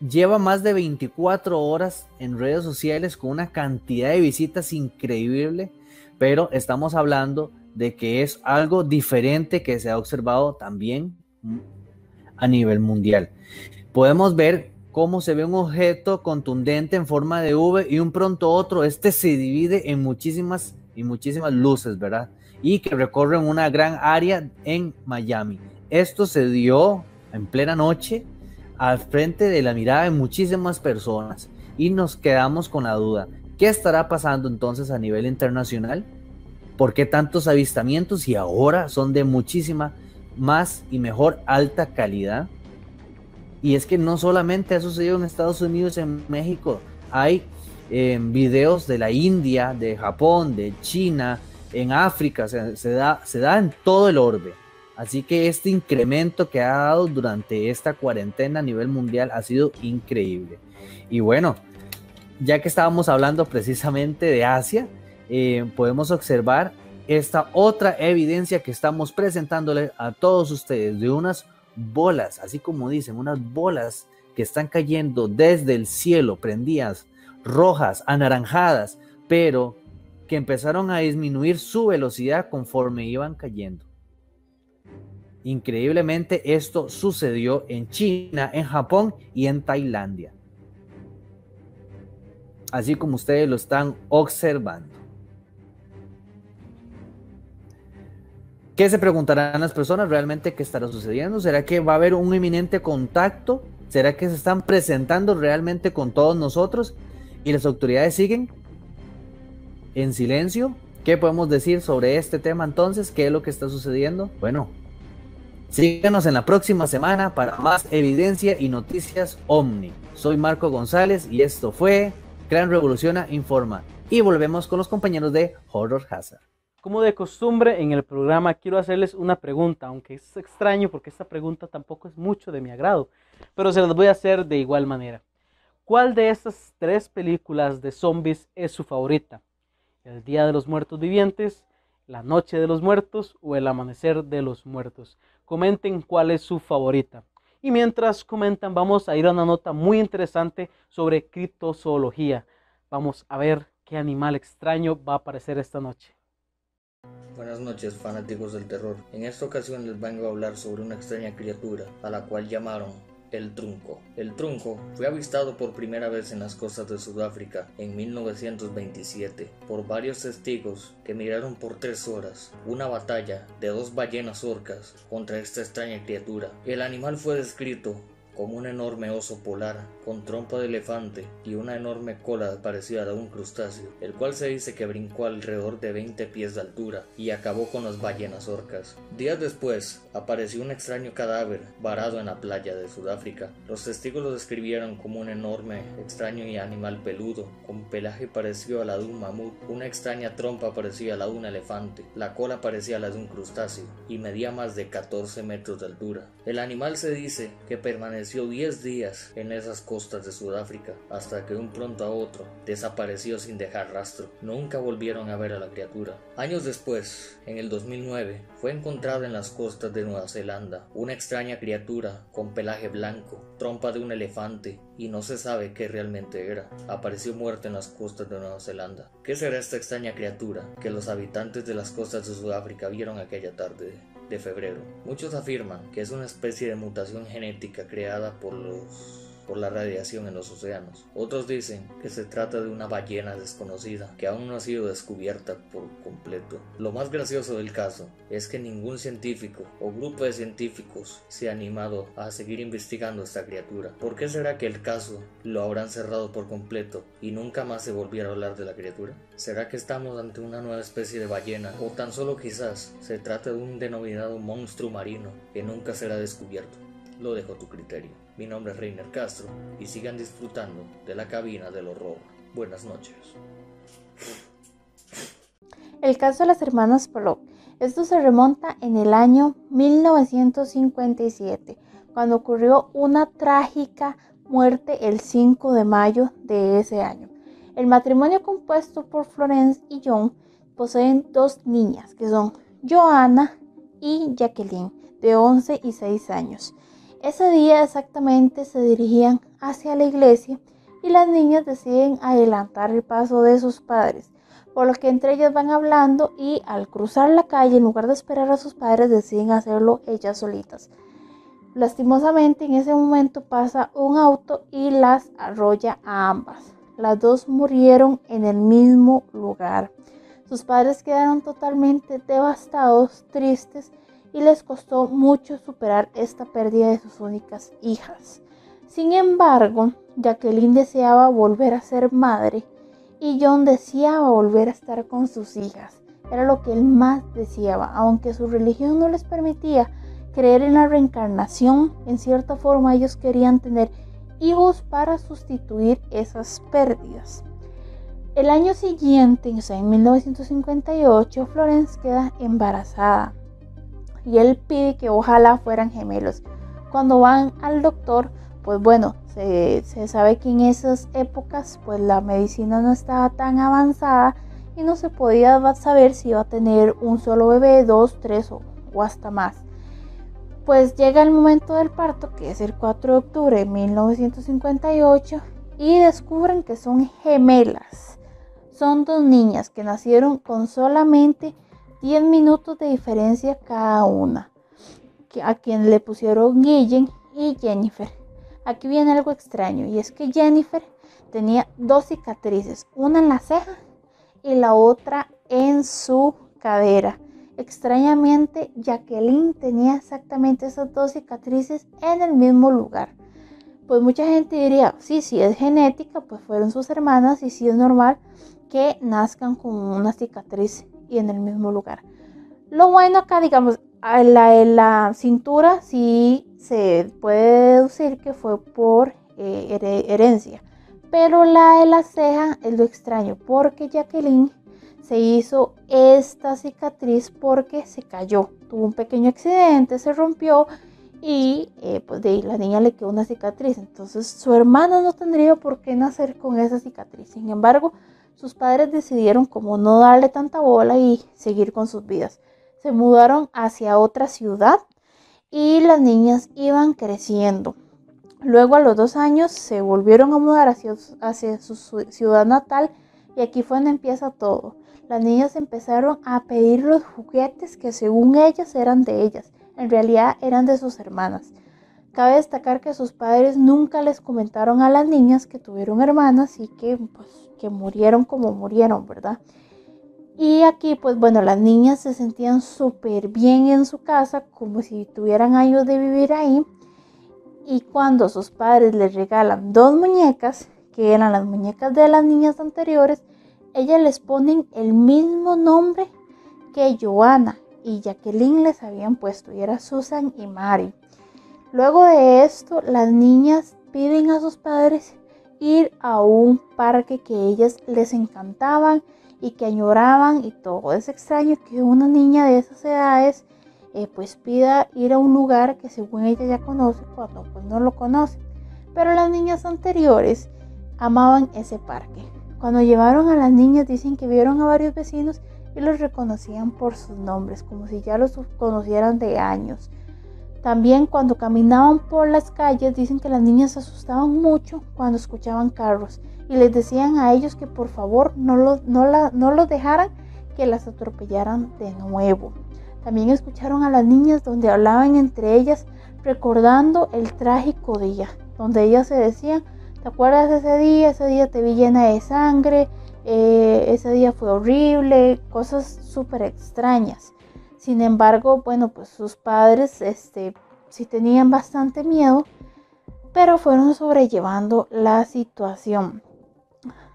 Speaker 8: lleva más de 24 horas en redes sociales con una cantidad de visitas increíble, pero estamos hablando de que es algo diferente que se ha observado también a nivel mundial. Podemos ver cómo se ve un objeto contundente en forma de V y un pronto otro, este se divide en muchísimas y muchísimas luces, ¿verdad? Y que recorren una gran área en Miami. Esto se dio en plena noche al frente de la mirada de muchísimas personas y nos quedamos con la duda, ¿qué estará pasando entonces a nivel internacional? ¿Por qué tantos avistamientos y ahora son de muchísima más y mejor alta calidad? Y es que no solamente ha sucedido en Estados Unidos, en México, hay eh, videos de la India, de Japón, de China, en África, se, da, se da en todo el orbe. Así que este incremento que ha dado durante esta cuarentena a nivel mundial ha sido increíble. Y bueno, ya que estábamos hablando precisamente de Asia, eh, podemos observar esta otra evidencia que estamos presentándole a todos ustedes de unas bolas, así como dicen, unas bolas que están cayendo desde el cielo, prendidas, rojas, anaranjadas, pero que empezaron a disminuir su velocidad conforme iban cayendo. Increíblemente esto sucedió en China, en Japón y en Tailandia. Así como ustedes lo están observando. ¿Qué se preguntarán las personas realmente qué estará sucediendo? ¿Será que va a haber un inminente contacto? ¿Será que se están presentando realmente con todos nosotros y las autoridades siguen en silencio? ¿Qué podemos decir sobre este tema entonces? ¿Qué es lo que está sucediendo? Bueno, síganos en la próxima semana para más evidencia y noticias Omni. Soy Marco González y esto fue Gran Revoluciona Informa. Y volvemos con los compañeros de Horror Hazard.
Speaker 3: Como de costumbre en el programa quiero hacerles una pregunta, aunque es extraño porque esta pregunta tampoco es mucho de mi agrado, pero se las voy a hacer de igual manera. ¿Cuál de estas tres películas de zombies es su favorita? ¿El Día de los Muertos Vivientes, La Noche de los Muertos o El Amanecer de los Muertos? Comenten cuál es su favorita. Y mientras comentan, vamos a ir a una nota muy interesante sobre criptozoología. Vamos a ver qué animal extraño va a aparecer esta noche.
Speaker 9: Buenas noches fanáticos del terror. En esta ocasión les vengo a hablar sobre una extraña criatura a la cual llamaron el trunco. El trunco fue avistado por primera vez en las costas de Sudáfrica en 1927 por varios testigos que miraron por tres horas una batalla de dos ballenas orcas contra esta extraña criatura. El animal fue descrito como un enorme oso polar con trompa de elefante y una enorme cola parecida a un crustáceo, el cual se dice que brincó alrededor de 20 pies de altura y acabó con las ballenas orcas. Días después apareció un extraño cadáver varado en la playa de Sudáfrica. Los testigos lo describieron como un enorme, extraño y animal peludo, con pelaje parecido a la de un mamut, una extraña trompa parecida a la de un elefante, la cola parecía a la de un crustáceo y medía más de 14 metros de altura. El animal se dice que permaneció 10 días en esas costas de Sudáfrica hasta que un pronto a otro desapareció sin dejar rastro. Nunca volvieron a ver a la criatura. Años después, en el 2009, fue encontrada en las costas de Nueva Zelanda una extraña criatura con pelaje blanco, trompa de un elefante y no se sabe qué realmente era. Apareció muerta en las costas de Nueva Zelanda. ¿Qué será esta extraña criatura que los habitantes de las costas de Sudáfrica vieron aquella tarde de febrero? Muchos afirman que es una especie de mutación genética creada por los por la radiación en los océanos. Otros dicen que se trata de una ballena desconocida que aún no ha sido descubierta por completo. Lo más gracioso del caso es que ningún científico o grupo de científicos se ha animado a seguir investigando esta criatura. ¿Por qué será que el caso lo habrán cerrado por completo y nunca más se volviera a hablar de la criatura? ¿Será que estamos ante una nueva especie de ballena o tan solo quizás se trata de un denominado monstruo marino que nunca será descubierto? Lo dejo a tu criterio. Mi nombre es Reiner Castro y sigan disfrutando de la cabina del horror. Buenas noches.
Speaker 5: El caso de las hermanas Pollock. Esto se remonta en el año 1957, cuando ocurrió una trágica muerte el 5 de mayo de ese año. El matrimonio compuesto por Florence y John poseen dos niñas, que son Joanna y Jacqueline, de 11 y 6 años. Ese día exactamente se dirigían hacia la iglesia y las niñas deciden adelantar el paso de sus padres, por lo que entre ellas van hablando y al cruzar la calle, en lugar de esperar a sus padres, deciden hacerlo ellas solitas. Lastimosamente en ese momento pasa un auto y las arrolla a ambas. Las dos murieron en el mismo lugar. Sus padres quedaron totalmente devastados, tristes y les costó mucho superar esta pérdida de sus únicas hijas. Sin embargo, Jacqueline deseaba volver a ser madre y John deseaba volver a estar con sus hijas. Era lo que él más deseaba, aunque su religión no les permitía creer en la reencarnación, en cierta forma ellos querían tener hijos para sustituir esas pérdidas. El año siguiente, en 1958, Florence queda embarazada y él pide que ojalá fueran gemelos. Cuando van al doctor, pues bueno, se, sabe que en esas épocas pues la medicina no estaba tan avanzada y no se podía saber si iba a tener un solo bebé, dos, tres o, o hasta más. Pues llega el momento del parto, que es el 4 de octubre de 1958, y descubren que son gemelas. Son dos niñas que nacieron con solamente 10 minutos de diferencia cada una, a quien le pusieron Guillen y Jennifer. Aquí viene algo extraño y es que Jennifer tenía dos cicatrices, una en la ceja y la otra en su cadera. Extrañamente, Jacqueline tenía exactamente esas dos cicatrices en el mismo lugar. Pues mucha gente diría, sí, sí es genética, pues fueron sus hermanas y sí es normal que nazcan con una cicatriz y en el mismo lugar. Lo bueno acá, digamos, en la, la cintura sí se puede deducir que fue por eh, herencia, pero la de la ceja es lo extraño, porque Jacqueline se hizo esta cicatriz porque se cayó, tuvo un pequeño accidente, se rompió y eh, pues de ahí la niña le quedó una cicatriz. Entonces su hermana no tendría por qué nacer con esa cicatriz. Sin embargo, sus padres decidieron como no darle tanta bola y seguir con sus vidas. Se mudaron hacia otra ciudad y las niñas iban creciendo. Luego a los dos años se volvieron a mudar hacia, su ciudad natal y aquí fue donde empieza todo. Las niñas empezaron a pedir los juguetes que según ellas eran de ellas, en realidad eran de sus hermanas. Cabe destacar que sus padres nunca les comentaron a las niñas que tuvieron hermanas y que pues que murieron como murieron, ¿verdad? Y aquí, pues bueno, las niñas se sentían súper bien en su casa, como si tuvieran años de vivir ahí. y cuando sus padres les regalan dos muñecas, que eran las muñecas de las niñas anteriores, ellas les ponen el mismo nombre que Joana y Jacqueline les habían puesto, y era Susan y Mary. Luego de esto, las niñas piden a sus padres ir a un parque que ellas les encantaban y que añoraban y todo. Es extraño que una niña de esas edades eh, pues pida ir a un lugar que según ella ya conoce cuando pues no lo conoce. Pero las niñas anteriores amaban ese parque. Cuando llevaron a las niñas dicen que vieron a varios vecinos y los reconocían por sus nombres, como si ya los conocieran de años. También cuando caminaban por las calles dicen que las niñas se asustaban mucho cuando escuchaban carros y les decían a ellos que por favor no los, no, no los dejaran que las atropellaran de nuevo. También escucharon a las niñas donde hablaban entre ellas recordando el trágico día, donde ellas se decían, ¿te acuerdas de ese día? Ese día te vi llena de sangre, eh, ese día fue horrible, cosas súper extrañas. Sin embargo, bueno, pues sus padres este, sí tenían bastante miedo, pero fueron sobrellevando la situación.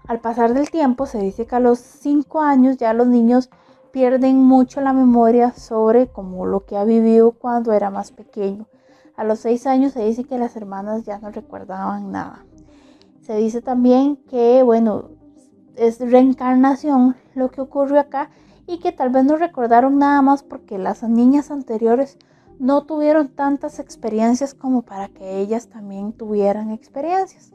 Speaker 5: Al pasar del tiempo, se dice que a los 5 años ya los niños pierden mucho la memoria sobre como lo que ha vivido cuando era más pequeño. A los seis años se dice que las hermanas ya no recordaban nada. Se dice también que, bueno, es reencarnación lo que ocurrió acá y que tal vez no recordaron nada más porque las niñas anteriores no tuvieron tantas experiencias como para que ellas también tuvieran experiencias.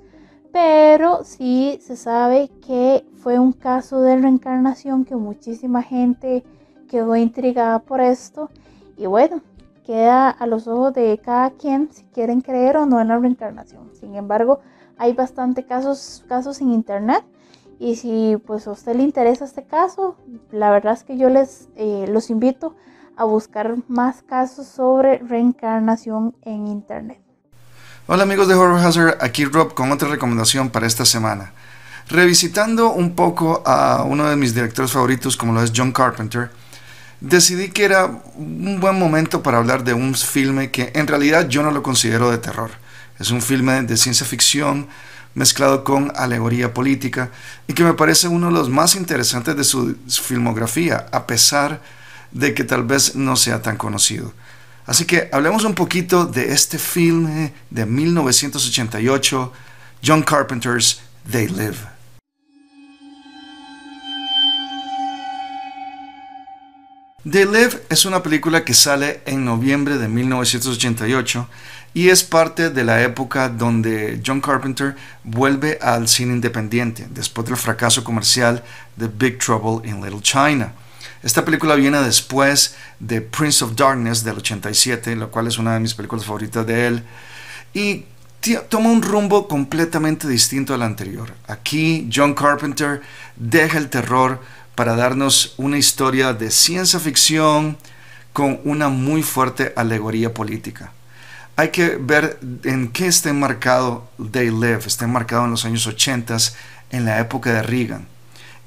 Speaker 5: Pero sí se sabe que fue un caso de reencarnación que muchísima gente quedó intrigada por esto. Y bueno, queda a los ojos de cada quien si quieren creer o no en la reencarnación. Sin embargo, hay bastante casos, casos en internet. Y si pues a usted le interesa este caso, la verdad es que yo les eh, los invito a buscar más casos sobre reencarnación en internet.
Speaker 10: Hola amigos de Horror Hazard, aquí Rob con otra recomendación para esta semana. Revisitando un poco a uno de mis directores favoritos como lo es John Carpenter, decidí que era un buen momento para hablar de un filme que en realidad yo no lo considero de terror. Es un filme de ciencia ficción mezclado con alegoría política y que me parece uno de los más interesantes de su filmografía, a pesar de que tal vez no sea tan conocido. Así que hablemos un poquito de este filme de 1988, John Carpenter's They Live. They Live es una película que sale en noviembre de 1988 y es parte de la época donde John Carpenter vuelve al cine independiente después del fracaso comercial de Big Trouble in Little China. Esta película viene después de Prince of Darkness del 87, lo cual es una de mis películas favoritas de él. Y toma un rumbo completamente distinto al anterior. Aquí John Carpenter deja el terror para darnos una historia de ciencia ficción con una muy fuerte alegoría política. Hay que ver en qué está enmarcado They Live. Está enmarcado en los años 80, en la época de Reagan.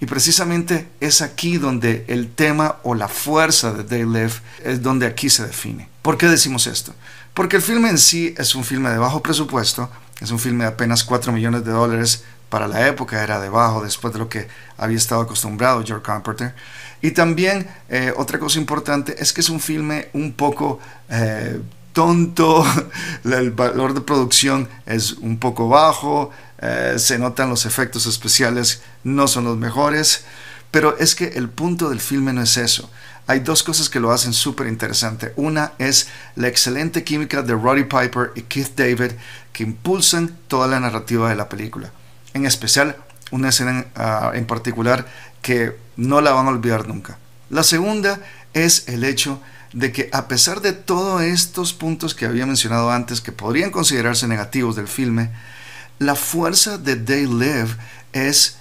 Speaker 10: Y precisamente es aquí donde el tema o la fuerza de They Live es donde aquí se define. ¿Por qué decimos esto? Porque el filme en sí es un filme de bajo presupuesto, es un filme de apenas 4 millones de dólares, para la época era de bajo después de lo que había estado acostumbrado George Carpenter. Y también eh, otra cosa importante es que es un filme un poco eh, tonto, el valor de producción es un poco bajo, eh, se notan los efectos especiales, no son los mejores, pero es que el punto del filme no es eso. Hay dos cosas que lo hacen súper interesante. Una es la excelente química de Roddy Piper y Keith David que impulsan toda la narrativa de la película. En especial una escena ah, en particular que no la van a olvidar nunca. La segunda es el hecho de que a pesar de todos estos puntos que había mencionado antes que podrían considerarse negativos del filme, la fuerza de They Live es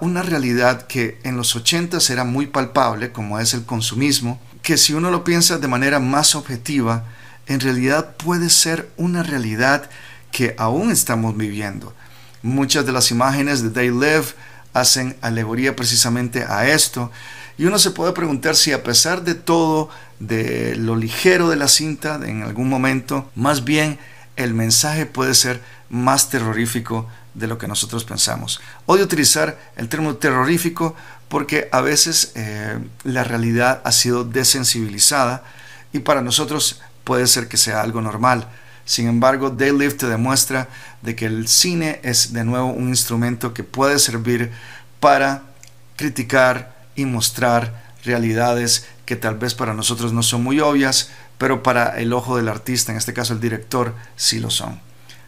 Speaker 10: una realidad que en los 80 era muy palpable, como es el consumismo, que si uno lo piensa de manera más objetiva, en realidad puede ser una realidad que aún estamos viviendo. Muchas de las imágenes de They Live hacen alegoría precisamente a esto, y uno se puede preguntar si a pesar de todo, de lo ligero de la cinta, en algún momento, más bien el mensaje puede ser más terrorífico de lo que nosotros pensamos. Odio utilizar el término terrorífico porque a veces eh, la realidad ha sido desensibilizada y para nosotros puede ser que sea algo normal. Sin embargo, te demuestra de que el cine es de nuevo un instrumento que puede servir para criticar y mostrar realidades que tal vez para nosotros no son muy obvias, pero para el ojo del artista, en este caso el director, sí lo son.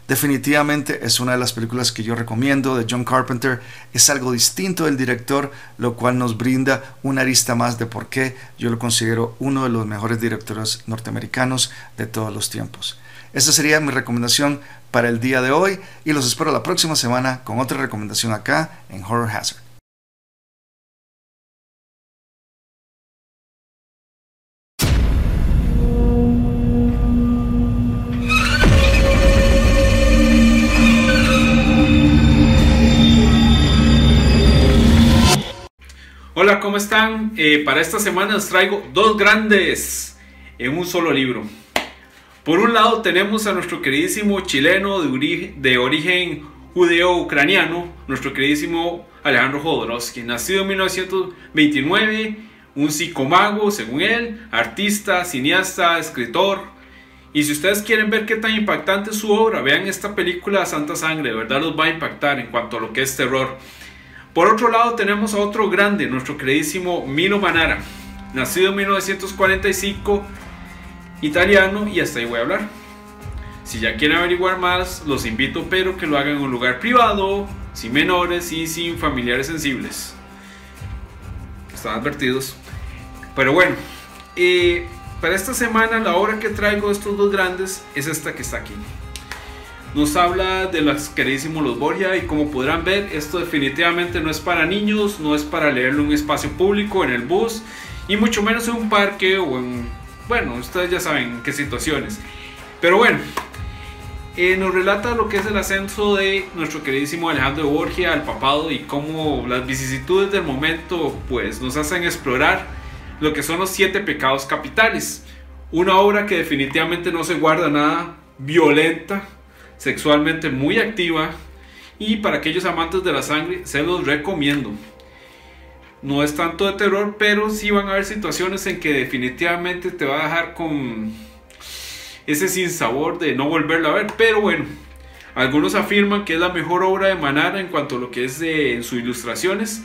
Speaker 10: Definitivamente es una de las películas que yo recomiendo de John Carpenter. Es algo distinto del director, lo cual nos brinda una arista más de por qué yo lo considero uno de los mejores directores norteamericanos de todos los tiempos. Esa sería mi recomendación para el día de hoy y los espero la próxima semana con otra recomendación acá en Horror Hazard.
Speaker 11: Hola, ¿cómo están? Eh, para esta semana les traigo dos grandes en un solo libro. Por un lado tenemos a nuestro queridísimo chileno de, origen judeo-ucraniano, nuestro queridísimo Alejandro Jodorowsky, nacido en 1929, un psicomago según él, artista, cineasta, escritor. Y si ustedes quieren ver qué tan impactante es su obra, vean esta película Santa Sangre, de verdad los va a impactar en cuanto a lo que es terror. Por otro lado tenemos a otro grande, nuestro queridísimo Mino Manara, nacido en 1945, italiano y hasta ahí voy a hablar. Si ya quieren averiguar más, los invito pero que lo hagan en un lugar privado, sin menores y sin familiares sensibles. Están advertidos. Pero bueno, eh, para esta semana la obra que traigo de estos dos grandes es esta que está aquí nos habla de los queridísimos Los Borgia y como podrán ver esto definitivamente no es para niños, no es para leerlo en un espacio público, en el bus y mucho menos en un parque o en, bueno, ustedes ya saben en qué situaciones. Pero bueno, eh, nos relata lo que es el ascenso de nuestro queridísimo Alejandro Borgia al papado y cómo las vicisitudes del momento pues nos hacen explorar lo que son los siete pecados capitales. Una obra que definitivamente no se guarda nada violenta sexualmente muy activa y para aquellos amantes de la sangre se los recomiendo. No es tanto de terror, pero sí van a haber situaciones en que definitivamente te va a dejar con ese sinsabor de no volverla a ver. Pero bueno, algunos afirman que es la mejor obra de Manara en cuanto a lo que es en sus ilustraciones.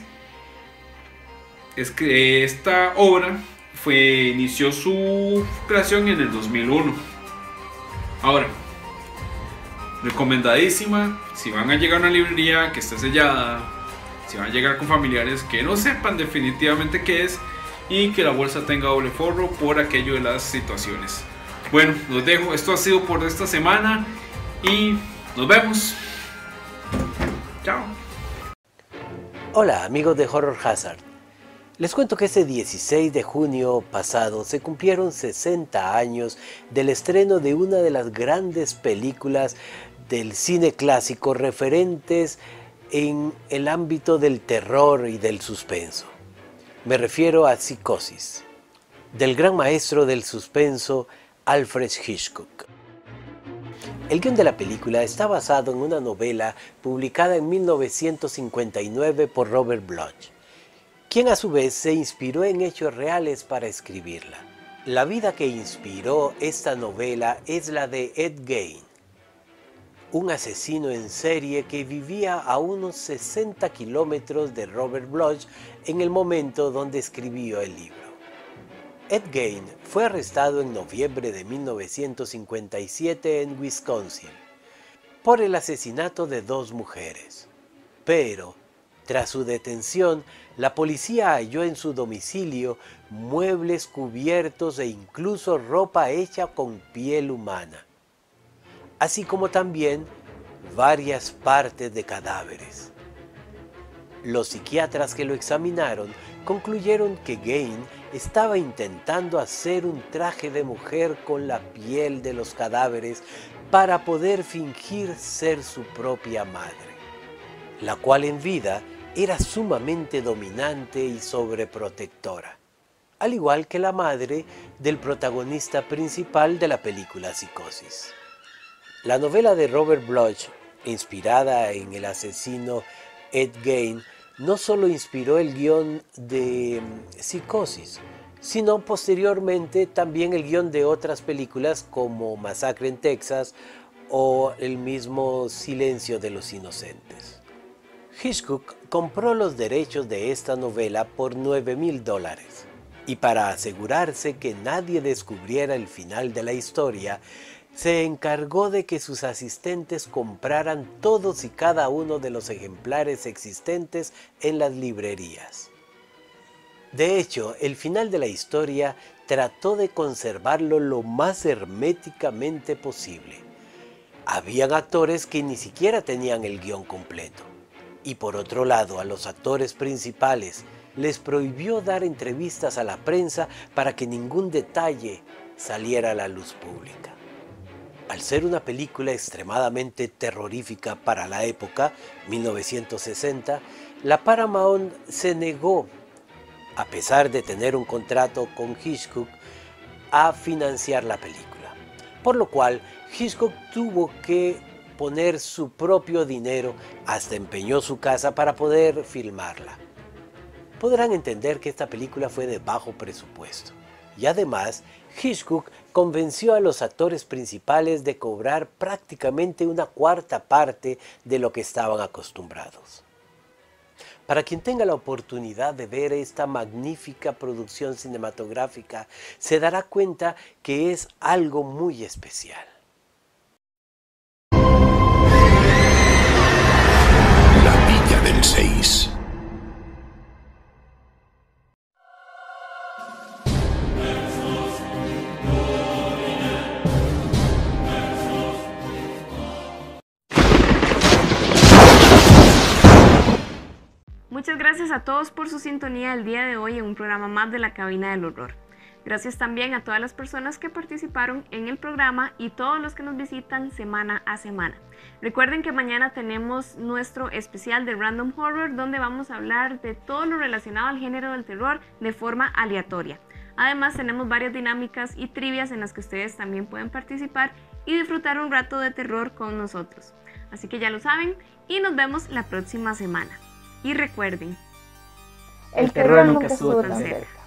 Speaker 11: Es que esta obra fue, inició su creación en el 2001. Ahora, recomendadísima. Si van a llegar a una librería que esté sellada, si van a llegar con familiares que no sepan definitivamente qué es y que la bolsa tenga doble forro por aquello de las situaciones. Bueno, los dejo. Esto ha sido por esta semana y nos vemos. Chao.
Speaker 12: Hola amigos de Horror Hazard. Les cuento que ese 16 de junio pasado se cumplieron 60 años del estreno de una de las grandes películas del cine clásico referentes en el ámbito del terror y del suspenso. Me refiero a Psicosis, del gran maestro del suspenso Alfred Hitchcock. El guion de la película está basado en una novela publicada en 1959 por Robert Bloch, quien a su vez se inspiró en hechos reales para escribirla. La vida que inspiró esta novela es la de Ed Gein, un asesino en serie que vivía a unos 60 kilómetros de Robert Bloch en el momento donde escribió el libro. Ed Gein fue arrestado en noviembre de 1957 en Wisconsin por el asesinato de dos mujeres. Pero, tras su detención, la policía halló en su domicilio muebles cubiertos e incluso ropa hecha con piel humana así como también varias partes de cadáveres. Los psiquiatras que lo examinaron concluyeron que Gain estaba intentando hacer un traje de mujer con la piel de los cadáveres para poder fingir ser su propia madre, la cual en vida era sumamente dominante y sobreprotectora, al igual que la madre del protagonista principal de la película Psicosis. La novela de Robert Bloch, inspirada en el asesino Ed Gein, no solo inspiró el guion de mm, Psicosis, sino posteriormente también el guion de otras películas como Masacre en Texas o el mismo Silencio de los Inocentes. Hitchcock compró los derechos de esta novela por 9 mil dólares y para asegurarse que nadie descubriera el final de la historia, se encargó de que sus asistentes compraran todos y cada uno de los ejemplares existentes en las librerías. De hecho, el final de la historia trató de conservarlo lo más herméticamente posible. Habían actores que ni siquiera tenían el guion completo. Y por otro lado, a los actores principales les prohibió dar entrevistas a la prensa para que ningún detalle saliera a la luz pública. Al ser una película extremadamente terrorífica para la época, 1960, la Paramount se negó, a pesar de tener un contrato con Hitchcock, a financiar la película. Por lo cual, Hitchcock tuvo que poner su propio dinero, hasta empeñó su casa para poder filmarla. Podrán entender que esta película fue de bajo presupuesto. Y además, Hitchcock convenció a los actores principales de cobrar prácticamente una cuarta parte de lo que estaban acostumbrados. Para quien tenga la oportunidad de ver esta magnífica producción cinematográfica, se dará cuenta que es algo muy especial.
Speaker 1: Muchas gracias a todos por su sintonía el día de hoy en un programa más de la Cabina del Horror. Gracias también a todas las personas que participaron en el programa y todos los que nos visitan semana a semana. Recuerden que mañana tenemos nuestro especial de Random Horror donde vamos a hablar de todo lo relacionado al género del terror de forma aleatoria. Además tenemos varias dinámicas y trivias en las que ustedes también pueden participar y disfrutar un rato de terror con nosotros. Así que ya lo saben y nos vemos la próxima semana. Y recuerden,
Speaker 5: el terror nunca estuvo tan cerca.